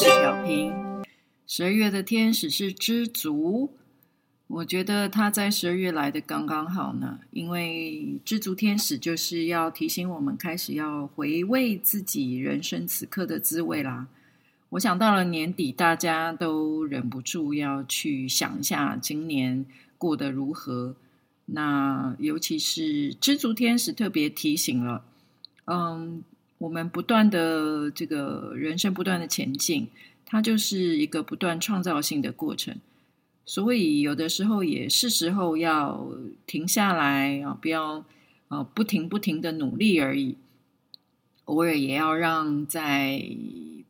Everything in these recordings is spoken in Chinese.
是调频。十二月的天使是知足，我觉得他在十二月来的刚刚好呢，因为知足天使就是要提醒我们开始要回味自己人生此刻的滋味啦。我想到了年底，大家都忍不住要去想一下今年过得如何。那尤其是知足天使特别提醒了，嗯，我们不断的这个人生不断的前进，它就是一个不断创造性的过程。所以有的时候也是时候要停下来啊，不要啊不停不停的努力而已，偶尔也要让在。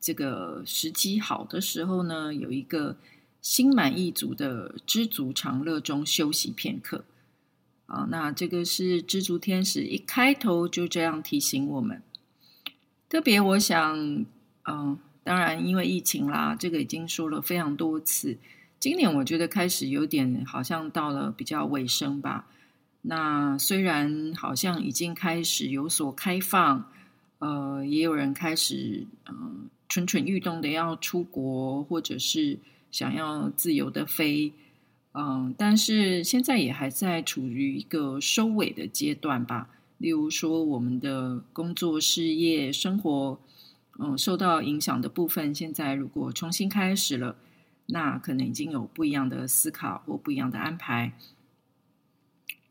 这个时机好的时候呢，有一个心满意足的知足常乐中休息片刻啊。那这个是知足天使一开头就这样提醒我们。特别我想，嗯、当然因为疫情啦，这个已经说了非常多次。今年我觉得开始有点好像到了比较尾声吧。那虽然好像已经开始有所开放，呃，也有人开始嗯。蠢蠢欲动的要出国，或者是想要自由的飞，嗯，但是现在也还在处于一个收尾的阶段吧。例如说，我们的工作、事业、生活，嗯，受到影响的部分，现在如果重新开始了，那可能已经有不一样的思考或不一样的安排，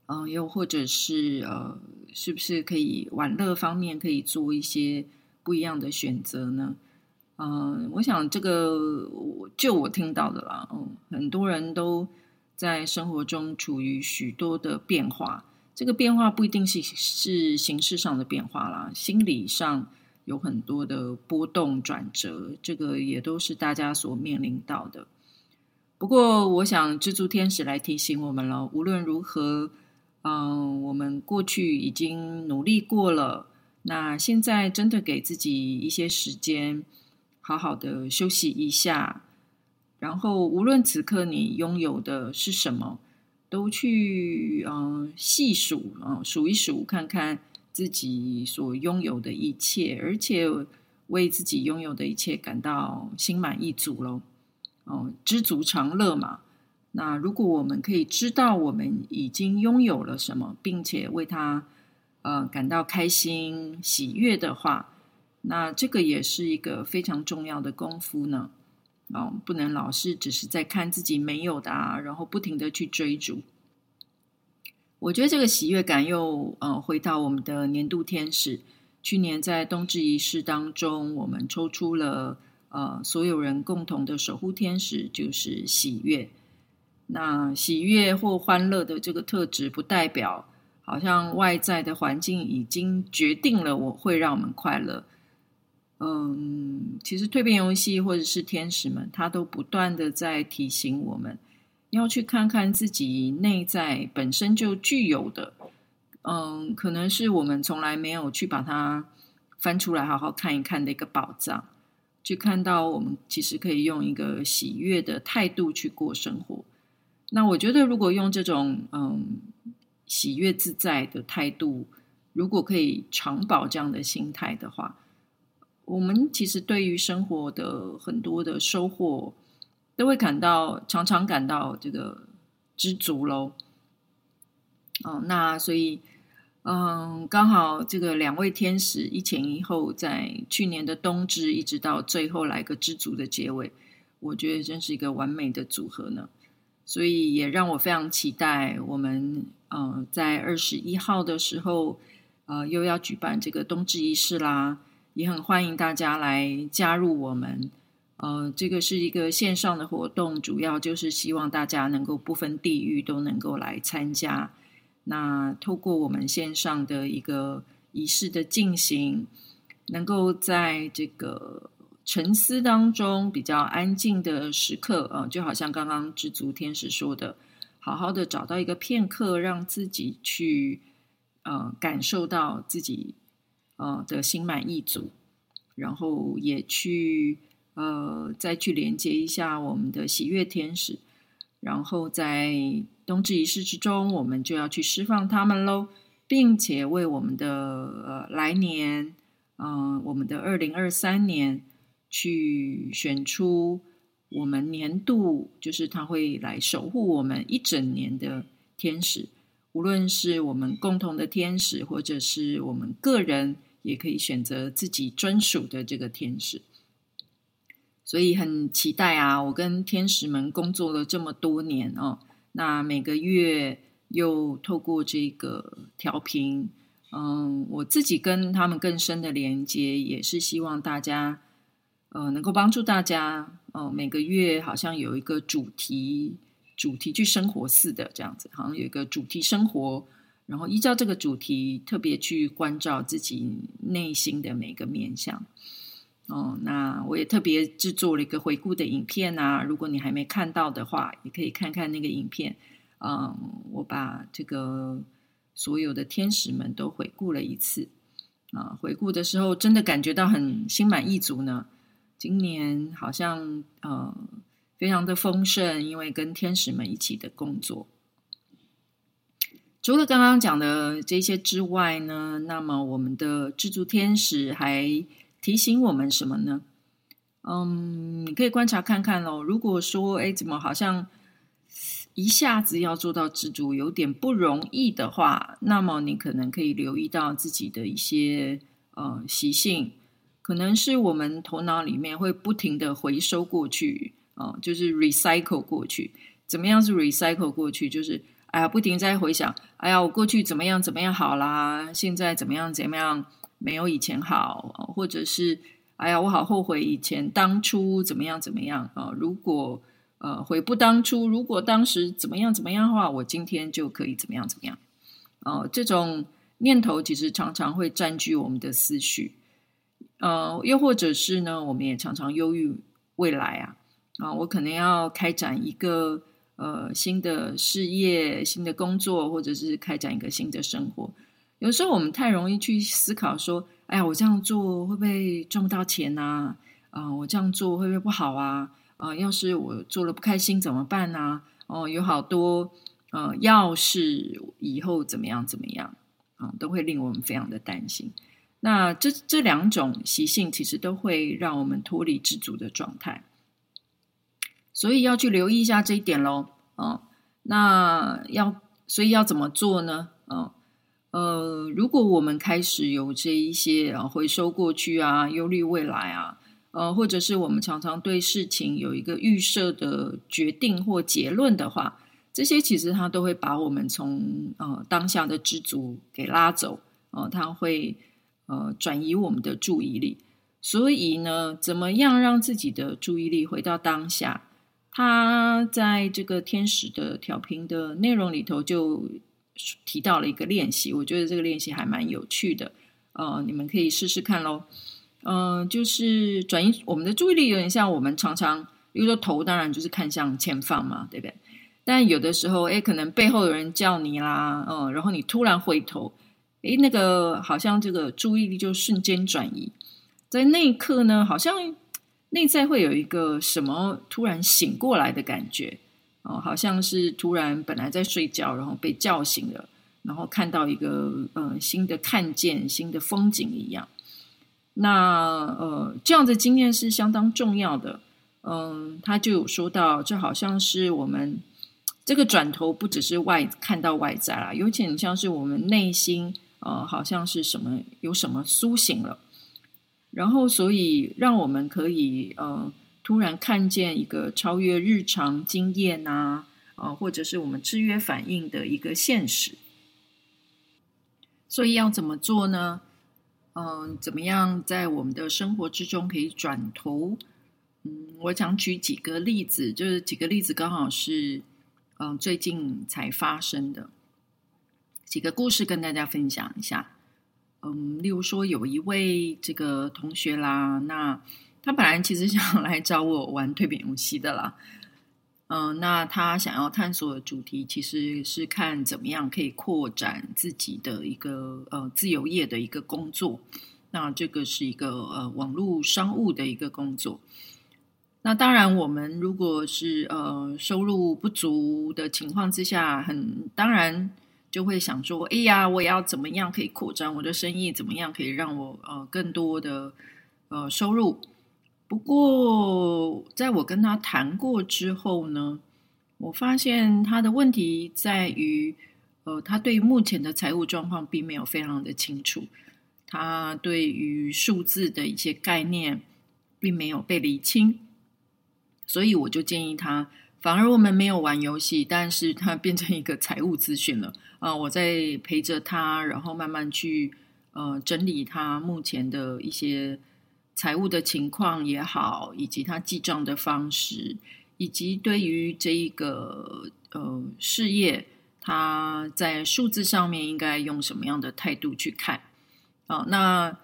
嗯，又或者是呃，是不是可以玩乐方面可以做一些不一样的选择呢？嗯，我想这个就我听到的啦，嗯，很多人都在生活中处于许多的变化，这个变化不一定是是形式上的变化啦，心理上有很多的波动转折，这个也都是大家所面临到的。不过，我想蜘蛛天使来提醒我们了，无论如何，嗯，我们过去已经努力过了，那现在真的给自己一些时间。好好的休息一下，然后无论此刻你拥有的是什么，都去嗯细数啊数一数，看看自己所拥有的一切，而且为自己拥有的一切感到心满意足喽。哦，知足常乐嘛。那如果我们可以知道我们已经拥有了什么，并且为它呃感到开心喜悦的话。那这个也是一个非常重要的功夫呢，哦，不能老是只是在看自己没有的啊，然后不停的去追逐。我觉得这个喜悦感又呃回到我们的年度天使，去年在冬至仪式当中，我们抽出了呃所有人共同的守护天使，就是喜悦。那喜悦或欢乐的这个特质，不代表好像外在的环境已经决定了我会让我们快乐。嗯，其实蜕变游戏或者是天使们，他都不断的在提醒我们，要去看看自己内在本身就具有的，嗯，可能是我们从来没有去把它翻出来好好看一看的一个宝藏，去看到我们其实可以用一个喜悦的态度去过生活。那我觉得，如果用这种嗯喜悦自在的态度，如果可以长保这样的心态的话。我们其实对于生活的很多的收获，都会感到常常感到这个知足喽。哦，那所以，嗯，刚好这个两位天使一前一后，在去年的冬至一直到最后来个知足的结尾，我觉得真是一个完美的组合呢。所以也让我非常期待我们，嗯，在二十一号的时候，呃，又要举办这个冬至仪式啦。也很欢迎大家来加入我们，呃，这个是一个线上的活动，主要就是希望大家能够不分地域都能够来参加。那透过我们线上的一个仪式的进行，能够在这个沉思当中比较安静的时刻，呃，就好像刚刚知足天使说的，好好的找到一个片刻，让自己去呃感受到自己。呃的心满意足，然后也去呃再去连接一下我们的喜悦天使，然后在冬至仪式之中，我们就要去释放他们喽，并且为我们的呃来年，嗯、呃，我们的二零二三年去选出我们年度，就是他会来守护我们一整年的天使，无论是我们共同的天使，或者是我们个人，也可以选择自己专属的这个天使。所以很期待啊！我跟天使们工作了这么多年哦，那每个月又透过这个调频，嗯，我自己跟他们更深的连接，也是希望大家，呃，能够帮助大家，哦，每个月好像有一个主题，主题去生活似的这样子，好像有一个主题生活，然后依照这个主题，特别去关照自己内心的每个面向。哦，那我也特别制作了一个回顾的影片啊，如果你还没看到的话，也可以看看那个影片。嗯，我把这个所有的天使们都回顾了一次啊，回顾的时候真的感觉到很心满意足呢。今年好像呃非常的丰盛，因为跟天使们一起的工作。除了刚刚讲的这些之外呢，那么我们的知足天使还提醒我们什么呢？嗯，你可以观察看看喽。如果说，哎，怎么好像一下子要做到知足有点不容易的话，那么你可能可以留意到自己的一些呃习性，可能是我们头脑里面会不停的回收过去，啊、就是 recycle 过去。怎么样是 recycle 过去？就是哎呀，不停在回想，哎呀，我过去怎么样怎么样好啦，现在怎么样怎么样。没有以前好，或者是哎呀，我好后悔以前当初怎么样怎么样啊！如果呃悔不当初，如果当时怎么样怎么样的话，我今天就可以怎么样怎么样。哦，这种念头其实常常会占据我们的思绪。呃，又或者是呢，我们也常常忧郁未来啊啊！我可能要开展一个呃新的事业、新的工作，或者是开展一个新的生活。有时候我们太容易去思考说：“哎呀，我这样做会不会赚不到钱呐？啊、我这样做会不会不好啊？啊、要是我做了不开心怎么办呢？哦、有好多呃，要是以后怎么样怎么样啊、都会令我们非常的担心。那这这两种习性其实都会让我们脱离知足的状态，所以要去留意一下这一点喽。哦、那要所以要怎么做呢？嗯、呃。如果我们开始有这一些啊，回收过去啊，忧虑未来啊，呃，或者是我们常常对事情有一个预设的决定或结论的话，这些其实它都会把我们从呃当下的知足给拉走，呃，它会呃转移我们的注意力。所以呢，怎么样让自己的注意力回到当下？他在这个天使的调频的内容里头就。提到了一个练习，我觉得这个练习还蛮有趣的，呃，你们可以试试看喽。嗯、就是转移我们的注意力，有点像我们常常，比如说头，当然就是看向前方嘛，对不对？但有的时候，哎，可能背后有人叫你啦，嗯、然后你突然回头，哎，那个好像这个注意力就瞬间转移，在那一刻呢，好像内在会有一个什么突然醒过来的感觉。哦，好像是突然本来在睡觉，然后被叫醒了，然后看到一个呃新的看见、新的风景一样。那呃这样的经验是相当重要的。嗯、他就有说到，这好像是我们这个转头不只是外看到外在啦，有点像是我们内心呃好像是什么有什么苏醒了，然后所以让我们可以呃。突然看见一个超越日常经验呐，啊，呃，或者是我们制约反应的一个现实。所以要怎么做呢？嗯，怎么样在我们的生活之中可以转头？嗯，我想举几个例子，就是几个例子刚好是嗯，最近才发生的几个故事，跟大家分享一下。嗯，例如说有一位这个同学啦，那。他本来其实想来找我玩蜕变游戏的啦，嗯、那他想要探索的主题其实是看怎么样可以扩展自己的一个呃自由业的一个工作，那这个是一个呃网络商务的一个工作。那当然，我们如果是呃收入不足的情况之下，很当然就会想说，哎呀，我要怎么样可以扩张我的生意？怎么样可以让我呃更多的呃收入？不过，在我跟他谈过之后呢，我发现他的问题在于，呃，他对目前的财务状况并没有非常的清楚，他对于数字的一些概念并没有被理清，所以我就建议他，反而我们没有玩游戏，但是他变成一个财务咨询了，呃，我在陪着他，然后慢慢去呃整理他目前的一些。财务的情况也好，以及他记账的方式，以及对于这一个呃事业，他在数字上面应该用什么样的态度去看啊？那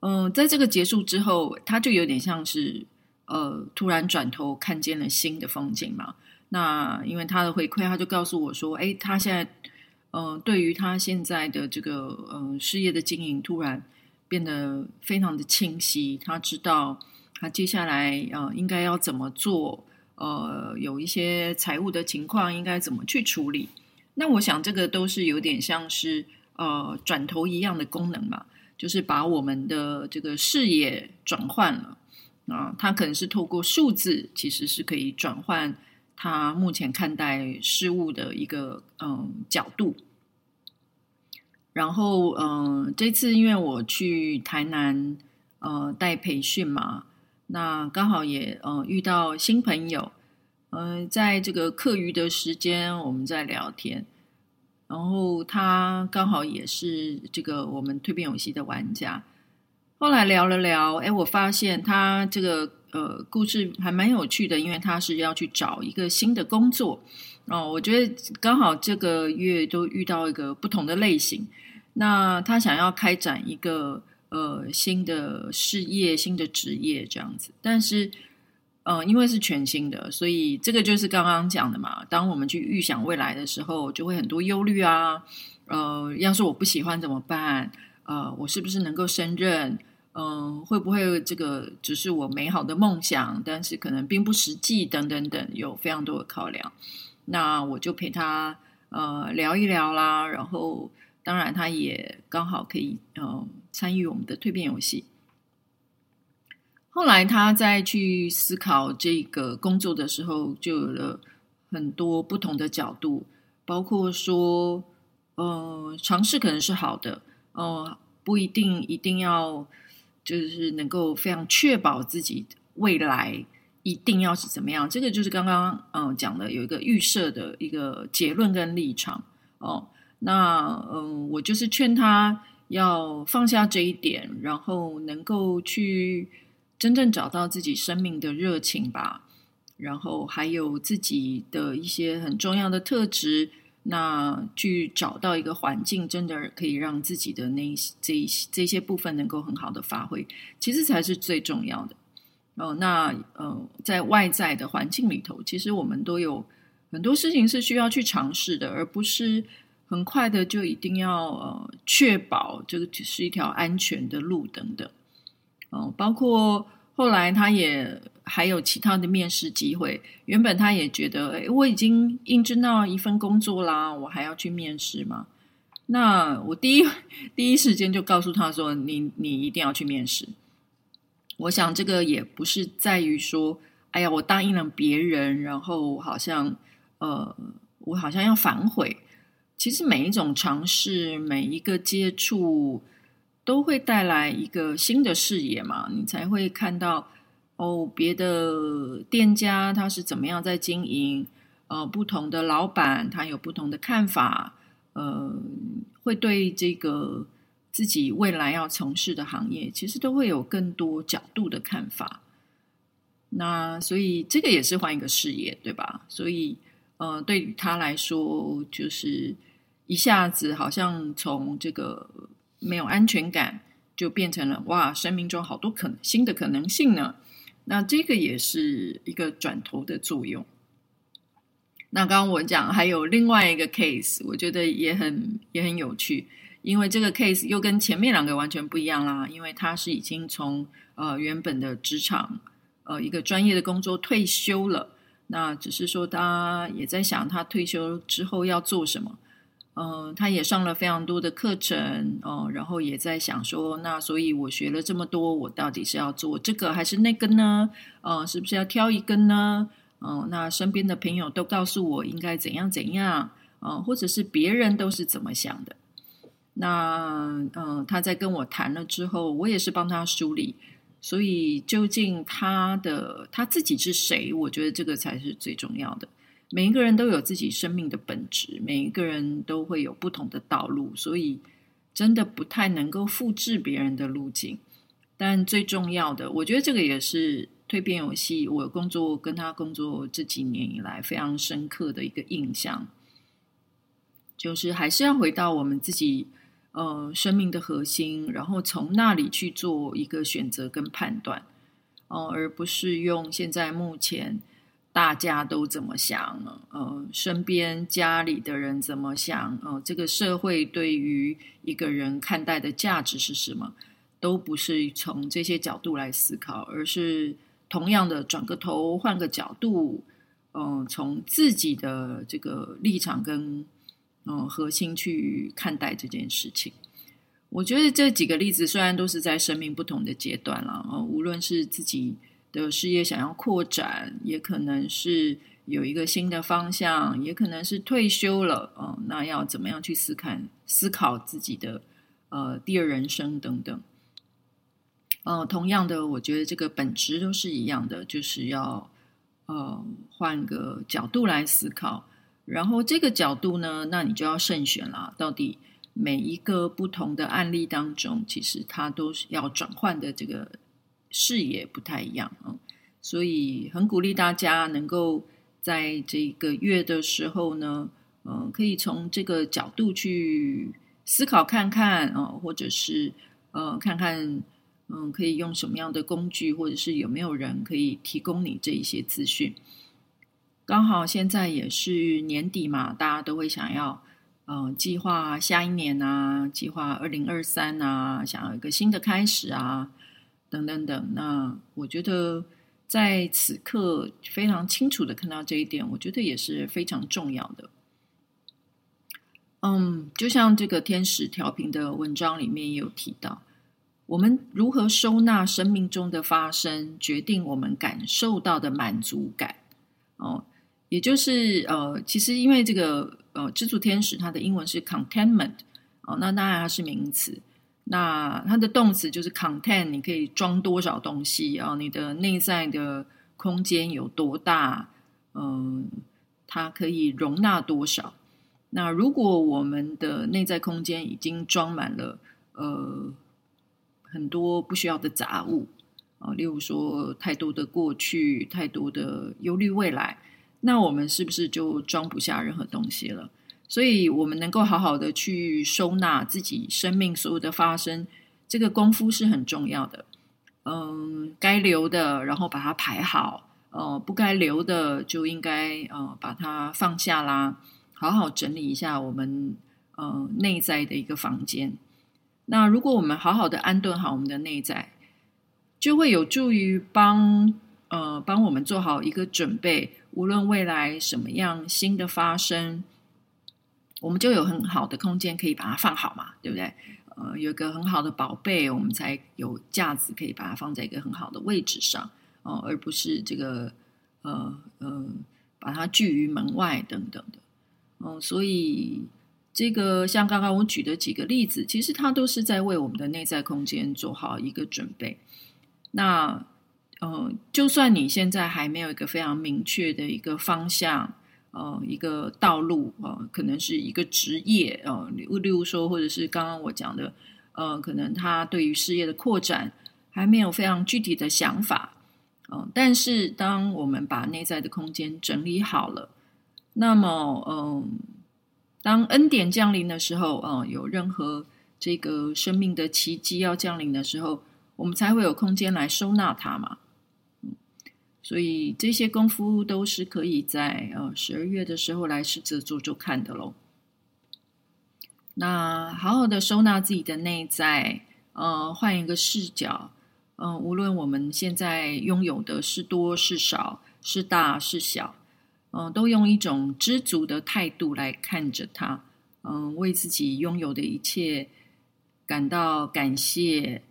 嗯、在这个结束之后，他就有点像是呃突然转头看见了新的风景嘛。那因为他的回馈，他就告诉我说：“哎，他现在、呃，对于他现在的这个呃事业的经营，突然。”变得非常的清晰，他知道他接下来呃应该要怎么做，呃有一些财务的情况应该怎么去处理。那我想这个都是有点像是呃转头一样的功能嘛，就是把我们的这个视野转换了啊、他可能是透过数字，其实是可以转换他目前看待事物的一个嗯、角度。然后，嗯、这次因为我去台南，呃，带培训嘛，那刚好也，呃，遇到新朋友，嗯、在这个课余的时间，我们在聊天，然后他刚好也是这个我们蜕变游戏的玩家，后来聊了聊，哎，我发现他这个呃故事还蛮有趣的，因为他是要去找一个新的工作，哦，我觉得刚好这个月都遇到一个不同的类型。那他想要开展一个呃新的事业、新的职业这样子，但是呃因为是全新的，所以这个就是刚刚讲的嘛。当我们去预想未来的时候，就会很多忧虑啊。呃，要是我不喜欢怎么办？呃，我是不是能够胜任？嗯、会不会这个只是我美好的梦想，但是可能并不实际？等等等，有非常多的考量。那我就陪他呃聊一聊啦，然后。当然，他也刚好可以呃参与我们的蜕变游戏。后来他再去思考这个工作的时候，就有了很多不同的角度，包括说，呃，尝试可能是好的，呃，不一定一定要就是能够非常确保自己未来一定要是怎么样。这个就是刚刚嗯、讲的有一个预设的一个结论跟立场哦。那嗯，我就是劝他要放下这一点，然后能够去真正找到自己生命的热情吧，然后还有自己的一些很重要的特质，那去找到一个环境，真的可以让自己的那这这些部分能够很好的发挥，其实才是最重要的。哦，那呃，在外在的环境里头，其实我们都有很多事情是需要去尝试的，而不是。很快的就一定要呃确保这个是一条安全的路等等，哦，包括后来他也还有其他的面试机会。原本他也觉得，诶，我已经应征到一份工作啦，我还要去面试吗？那我第一第一时间就告诉他说，你你一定要去面试。我想这个也不是在于说，哎呀，我答应了别人，然后好像呃，我好像要反悔。其实每一种尝试，每一个接触，都会带来一个新的视野嘛，你才会看到哦，别的店家他是怎么样在经营，呃，不同的老板他有不同的看法，呃，会对这个自己未来要从事的行业，其实都会有更多角度的看法。那所以这个也是换一个视野，对吧？所以。呃，对于他来说，就是一下子好像从这个没有安全感，就变成了哇，生命中好多可新的可能性呢。那这个也是一个转头的作用。那刚刚我讲还有另外一个 case，我觉得也很也很有趣，因为这个 case 又跟前面两个完全不一样啦，因为他是已经从呃原本的职场呃一个专业的工作退休了。那只是说，他也在想他退休之后要做什么。嗯、他也上了非常多的课程，哦、然后也在想说，那所以我学了这么多，我到底是要做这个还是那个呢？嗯、是不是要挑一个呢？嗯、那身边的朋友都告诉我应该怎样怎样，嗯、或者是别人都是怎么想的？那嗯、他在跟我谈了之后，我也是帮他梳理。所以，究竟他的他自己是谁？我觉得这个才是最重要的。每一个人都有自己生命的本质，每一个人都会有不同的道路，所以真的不太能够复制别人的路径。但最重要的，我觉得这个也是蜕变游戏。我工作跟他工作这几年以来非常深刻的一个印象，就是还是要回到我们自己。呃，生命的核心，然后从那里去做一个选择跟判断，哦、而不是用现在目前大家都怎么想，呃，身边家里的人怎么想，呃，这个社会对于一个人看待的价值是什么，都不是从这些角度来思考，而是同样的转个头，换个角度，嗯、呃，从自己的这个立场跟。嗯，核心去看待这件事情。我觉得这几个例子虽然都是在生命不同的阶段了，呃，无论是自己的事业想要扩展，也可能是有一个新的方向，也可能是退休了，呃，那要怎么样去思考思考自己的呃第二人生等等。呃，同样的，我觉得这个本质都是一样的，就是要呃换个角度来思考。然后这个角度呢，那你就要慎选了。到底每一个不同的案例当中，其实它都是要转换的这个视野不太一样啊。所以很鼓励大家能够在这个月的时候呢，嗯，可以从这个角度去思考看看啊，或者是呃，看看嗯，可以用什么样的工具，或者是有没有人可以提供你这一些资讯。刚好现在也是年底嘛，大家都会想要，嗯、呃，计划下一年啊，计划二零二三啊，想要一个新的开始啊，等等等。那我觉得在此刻非常清楚的看到这一点，我觉得也是非常重要的。嗯，就像这个天使调频的文章里面也有提到，我们如何收纳生命中的发生，决定我们感受到的满足感。哦。也就是呃，其实因为这个呃，知足天使它的英文是 contentment 哦，那当然它是名词。那它的动词就是 content，你可以装多少东西啊？你的内在的空间有多大？嗯、它可以容纳多少？那如果我们的内在空间已经装满了呃很多不需要的杂物啊、例如说太多的过去，太多的忧虑未来。那我们是不是就装不下任何东西了？所以，我们能够好好的去收纳自己生命所有的发生，这个功夫是很重要的。嗯，该留的，然后把它排好；呃，不该留的，就应该呃把它放下啦，好好整理一下我们呃内在的一个房间。那如果我们好好的安顿好我们的内在，就会有助于帮呃帮我们做好一个准备。无论未来什么样新的发生，我们就有很好的空间可以把它放好嘛，对不对？呃，有一个很好的宝贝，我们才有架子可以把它放在一个很好的位置上，哦、呃，而不是这个呃呃把它拒于门外等等的。哦、呃，所以这个像刚刚我举的几个例子，其实它都是在为我们的内在空间做好一个准备。那。呃，就算你现在还没有一个非常明确的一个方向，呃，一个道路，呃，可能是一个职业，呃，例如说，或者是刚刚我讲的，呃，可能他对于事业的扩展还没有非常具体的想法，呃，但是当我们把内在的空间整理好了，那么，嗯、呃，当恩典降临的时候，呃，有任何这个生命的奇迹要降临的时候，我们才会有空间来收纳它嘛。所以这些功夫都是可以在呃十二月的时候来试着做做看的喽。那好好的收纳自己的内在，呃，换一个视角，嗯、呃，无论我们现在拥有的是多是少，是大是小，嗯、都用一种知足的态度来看着它，嗯，为自己拥有的一切感到感谢，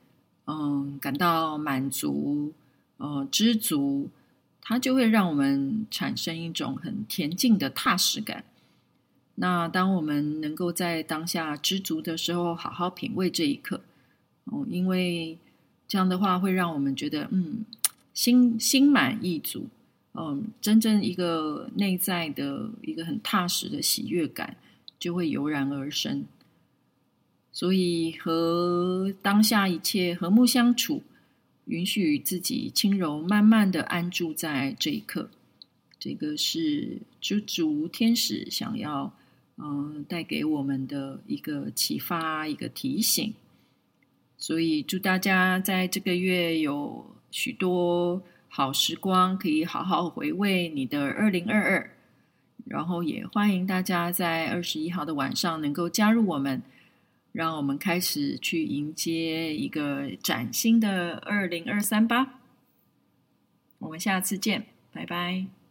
嗯，感到满足，呃，知足，它就会让我们产生一种很恬静的踏实感。那当我们能够在当下知足的时候，好好品味这一刻，哦，因为这样的话会让我们觉得，嗯，心心满意足，嗯，真正一个内在的一个很踏实的喜悦感就会油然而生。所以和当下一切和睦相处，允许自己轻柔慢慢的安住在这一刻，这个是知足天使想要嗯带给我们的一个启发，一个提醒。所以祝大家在这个月有许多好时光，可以好好回味你的二零二二。然后也欢迎大家在二十一号的晚上能够加入我们。让我们开始去迎接一个崭新的二零二三吧。我们下次见，拜拜。